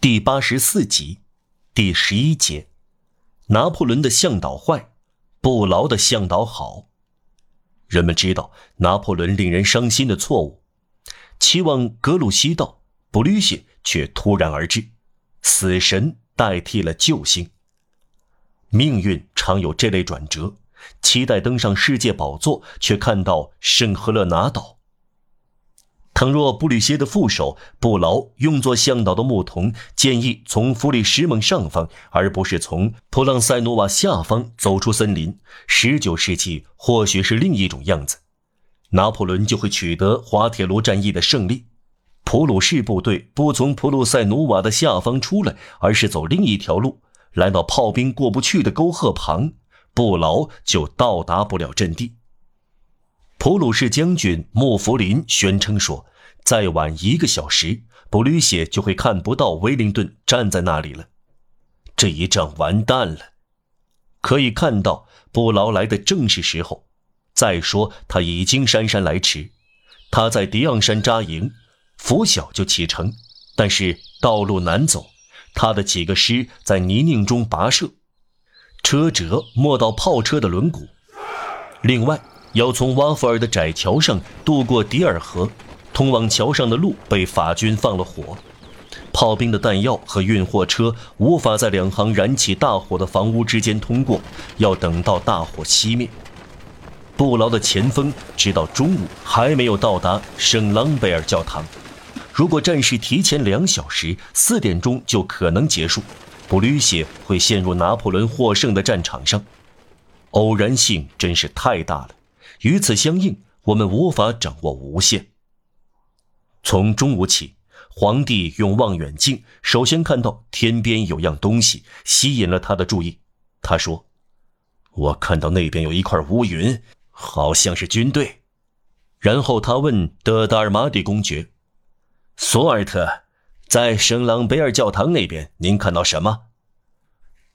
第八十四集，第十一节，拿破仑的向导坏，不劳的向导好。人们知道拿破仑令人伤心的错误，期望格鲁希到，布吕歇却突然而至，死神代替了救星。命运常有这类转折，期待登上世界宝座，却看到圣赫勒拿岛。倘若布吕歇的副手布劳用作向导的牧童建议从弗里什蒙上方，而不是从普朗塞努瓦下方走出森林，十九世纪或许是另一种样子，拿破仑就会取得滑铁卢战役的胜利。普鲁士部队不从普鲁塞努瓦的下方出来，而是走另一条路，来到炮兵过不去的沟壑旁，布劳就到达不了阵地。普鲁士将军莫弗林宣称说。再晚一个小时，布吕歇就会看不到威灵顿站在那里了。这一仗完蛋了。可以看到，布劳来的正是时候。再说，他已经姗姗来迟。他在迪昂山扎营，拂晓就启程，但是道路难走，他的几个师在泥泞中跋涉，车辙没到炮车的轮毂。另外，要从瓦夫尔的窄桥上渡过迪尔河。通往桥上的路被法军放了火，炮兵的弹药和运货车无法在两行燃起大火的房屋之间通过，要等到大火熄灭。布劳的前锋直到中午还没有到达圣朗贝尔教堂。如果战事提前两小时，四点钟就可能结束，布吕歇会陷入拿破仑获胜的战场上。偶然性真是太大了，与此相应，我们无法掌握无限。从中午起，皇帝用望远镜首先看到天边有样东西，吸引了他的注意。他说：“我看到那边有一块乌云，好像是军队。”然后他问德达尔马蒂公爵：“索尔特，在圣朗贝尔教堂那边，您看到什么？”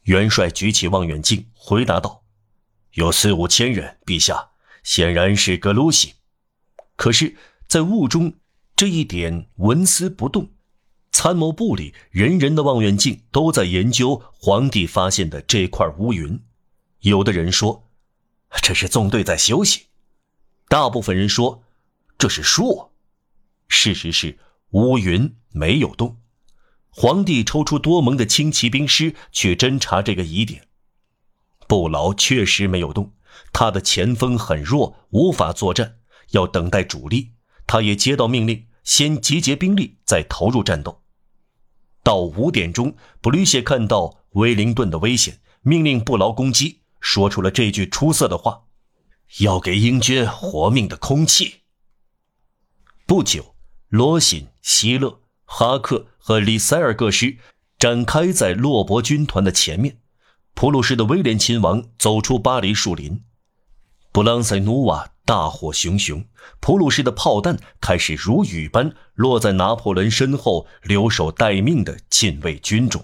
元帅举起望远镜，回答道：“有四五千人，陛下，显然是格鲁希。可是，在雾中。”这一点纹丝不动，参谋部里人人的望远镜都在研究皇帝发现的这块乌云。有的人说，这是纵队在休息；大部分人说，这是树。事实是，乌云没有动。皇帝抽出多蒙的轻骑兵师去侦查这个疑点。布劳确实没有动，他的前锋很弱，无法作战，要等待主力。他也接到命令，先集结兵力，再投入战斗。到五点钟，布吕歇看到威灵顿的危险，命令布劳攻击，说出了这句出色的话：“要给英军活命的空气。”不久，罗辛、希勒、哈克和里塞尔各师展开在洛伯军团的前面。普鲁士的威廉亲王走出巴黎树林，布朗塞努瓦。大火熊熊，普鲁士的炮弹开始如雨般落在拿破仑身后留守待命的禁卫军中。